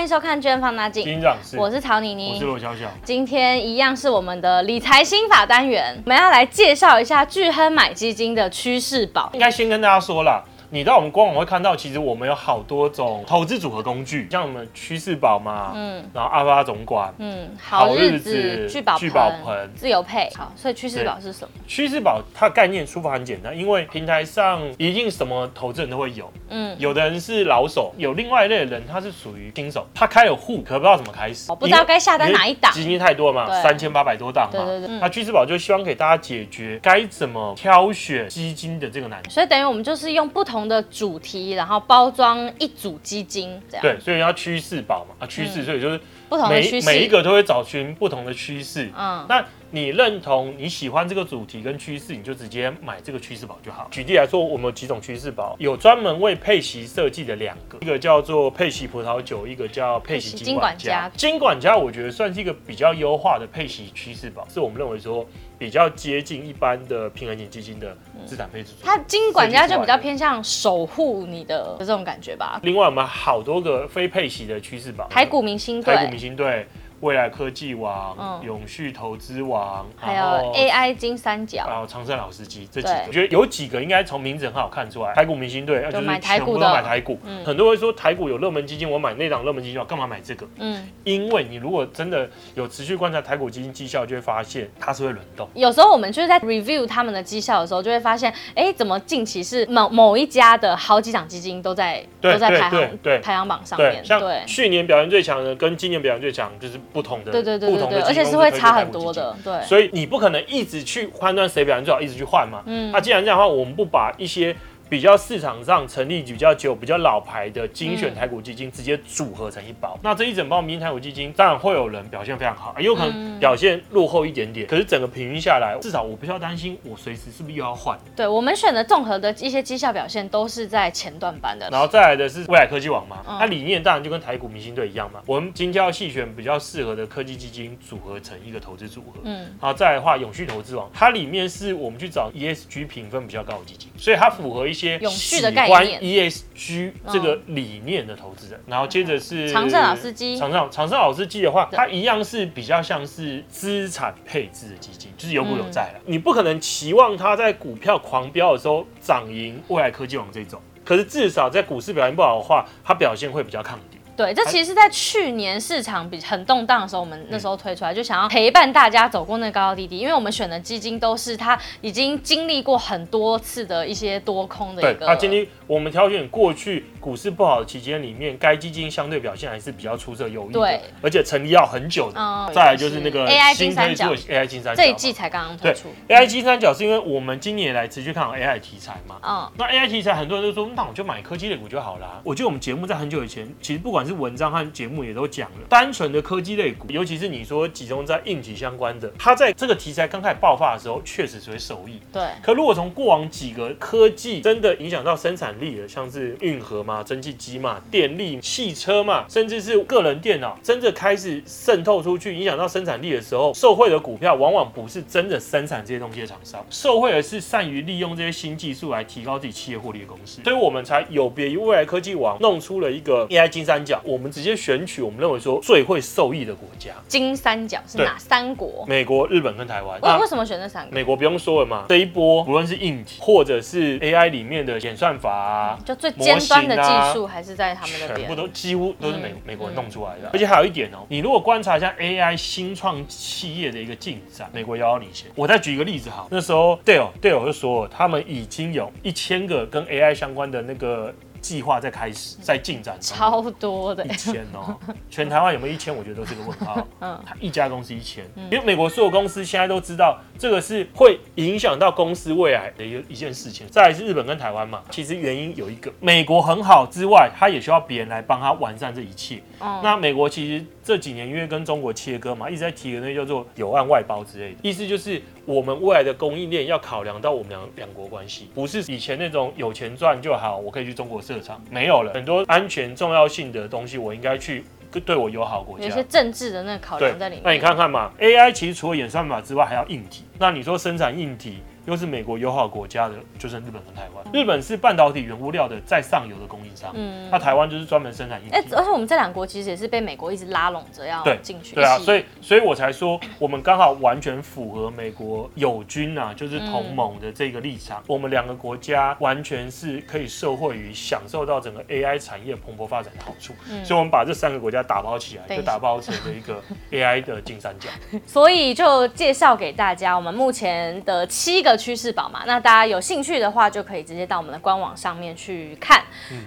欢迎收看《巨亨 Fund 经》，我是曹妮妮，我是罗小小。今天一样是我们的理财心法单元，我们要来介绍一下巨亨买基金的趋势宝。应该先跟大家说啦。你到我们官网会看到，其实我们有好多种投资组合工具，像我们趋势宝嘛，嗯，然后阿发总管，嗯，好日子、聚宝盆、自由配，好，所以趋势宝是什么？趋势宝它的概念说法很简单，因为平台上一定什么投资人都会有，嗯，有的人是老手，有另外一类的人他是属于新手，他开了户可不知道怎么开始，我不知道该下单哪一档，基金太多嘛，三千八百多档嘛，对对对，那趋势宝就希望给大家解决该怎么挑选基金的这个难题，所以等于我们就是用不同的主题。然后包装一组基金，这样对，所以要趋势宝嘛，啊趋势，所以就是不同的趋势，每一个都会找寻不同的趋势。嗯，那你认同你喜欢这个主题跟趋势，你就直接买这个趋势宝就好。举例来说，我们有几种趋势宝，有专门为佩奇设计的两个，一个叫做佩奇葡萄酒，一个叫佩奇金管家。金管家我觉得算是一个比较优化的配息趋势宝，是我们认为说比较接近一般的平衡型基金的资产配置。它金管家就比较偏向守护你的这种感觉吧。另外，我们好多个非配息的趋势宝，台股明星队，台股明星队。未来科技王、嗯、永续投资王，还有 AI 金三角，还有长盛老司机这几个，我觉得有几个应该从名字很好看出来。台股明星队，就是全部都买台股。嗯、很多人会说台股有热门基金，我买那档热门基金，我干嘛买这个？嗯，因为你如果真的有持续观察台股基金绩效，就会发现它是会轮动。有时候我们就是在 review 他们的绩效的时候，就会发现，哎、欸，怎么近期是某某一家的好几档基金都在都在排行对排行榜上面。像去年表现最强的跟今年表现最强就是不同的。对对对。不同的，而且是会差很多的，对，所以你不可能一直去判断谁表现最好，一直去换嘛。嗯，那既然这样的话，我们不把一些。比较市场上成立比较久、比较老牌的精选台股基金，直接组合成一包。嗯、那这一整包明星台股基金，当然会有人表现非常好，也有可能表现落后一点点。可是整个平均下来，至少我不需要担心，我随时是不是又要换。对，我们选的综合的一些绩效表现，都是在前段班的。然后再来的是未来科技网嘛，嗯、它理念当然就跟台股明星队一样嘛。我们精挑细选比较适合的科技基金，组合成一个投资组合。嗯，然后再来的话，永续投资网，它里面是我们去找 ESG 评分比较高的基金，所以它符合一些永续的。关 ESG 这个理念的投资人，然后接着是长盛老司机。长盛长盛老司机的话，它一样是比较像是资产配置的基金，就是有股有债了。你不可能期望它在股票狂飙的时候涨赢未来科技网这种，可是至少在股市表现不好的话，它表现会比较抗跌。对，这其实是在去年市场比很动荡的时候，我们那时候推出来，就想要陪伴大家走过那高高低低。因为我们选的基金都是它已经经历过很多次的一些多空的一个。它经历我们挑选过去股市不好的期间里面，该基金相对表现还是比较出色优异的。对，而且成立要很久的。嗯。再来就是那个 AI 金三角，AI 金三角这一季才刚刚推出。对，AI 金三角是因为我们今年来持续看好 AI 题材嘛。嗯。那 AI 题材很多人都说，那我就买科技类股就好了。我觉得我们节目在很久以前，其实不管是文章和节目。也都讲了，单纯的科技类股，尤其是你说集中在硬体相关的，它在这个题材刚开始爆发的时候，确实是会受益。对。可如果从过往几个科技真的影响到生产力的，像是运河嘛、蒸汽机嘛、电力、汽车嘛，甚至是个人电脑，真的开始渗透出去，影响到生产力的时候，受惠的股票往往不是真的生产这些东西的厂商，受惠的是善于利用这些新技术来提高自己企业获利的公司。所以我们才有别于未来科技网弄出了一个 AI 金三角，我们直接选。取我们认为说最会受益的国家，金三角是哪三国？美国、日本跟台湾。为为什么选这三个？美国不用说了嘛，这一波无论是硬体或者是 AI 里面的演算法啊，就最尖端的技术还是在他们那边，全部都几乎都是美美国人弄出来的。而且还有一点哦，你如果观察一下 AI 新创企业的一个进展，美国遥遥领先。我再举一个例子好，那时候 Dell Dell 就说他们已经有一千个跟 AI 相关的那个。计划在开始，在进展中，超多的，一千哦，全台湾有没有一千？我觉得都是个问号。嗯，他一家公司一千，因为美国所有公司现在都知道这个是会影响到公司未来的一一件事情。再来是日本跟台湾嘛，其实原因有一个，美国很好之外，他也需要别人来帮他完善这一切。嗯，那美国其实这几年因为跟中国切割嘛，一直在提的那叫做有案外包之类的，意思就是我们未来的供应链要考量到我们两两国关系，不是以前那种有钱赚就好，我可以去中国。设厂没有了，很多安全重要性的东西，我应该去对我友好国家。有些政治的那个考量在里面。那你看看嘛，AI 其实除了演算法之外，还要硬体。那你说生产硬体，又是美国友好国家的，就是日本跟台湾。日本是半导体原物料的在上游的供应商，嗯，那台湾就是专门生产。哎，而且我们这两国其实也是被美国一直拉拢着要进去。对啊，所以所以我才说我们刚好完全符合美国友军啊，就是同盟的这个立场。嗯、我们两个国家完全是可以受惠于享受到整个 AI 产业蓬勃发展的好处。嗯，所以我们把这三个国家打包起来，就打包成了一个 AI 的金三角。所以就介绍给大家我们目前的七个趋势宝嘛，那大家有兴趣的话，就可以直接到我们的官网上面去看。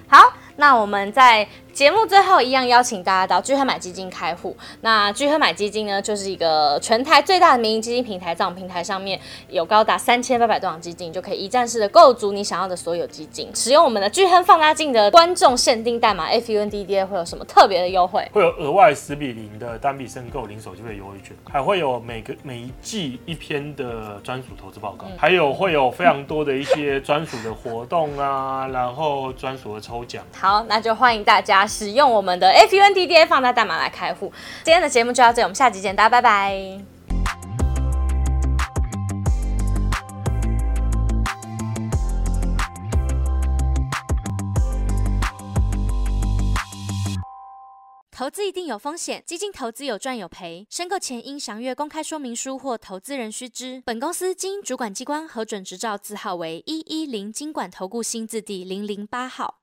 好，那我们在。节目最后一样邀请大家到巨亨买基金开户。那巨亨买基金呢，就是一个全台最大的民营基金平台，在我们平台上面有高达三千八百多档基金，就可以一站式的购足你想要的所有基金。使用我们的巨亨放大镜的观众限定代码 FUNDDA 会有什么特别的优惠？会有额外十比零的单笔申购零手续费优惠券，还会有每个每一季一篇的专属投资报告，嗯、还有会有非常多的一些专属的活动啊，然后专属的抽奖。好，那就欢迎大家。使用我们的 FUNDDA 放大代码来开户。今天的节目就到这里，我们下集见，大家拜拜。投资一定有风险，基金投资有赚有赔，申购前应详阅公开说明书或投资人须知。本公司经主管机关核准执照字号为一一零金管投顾新字第零零八号。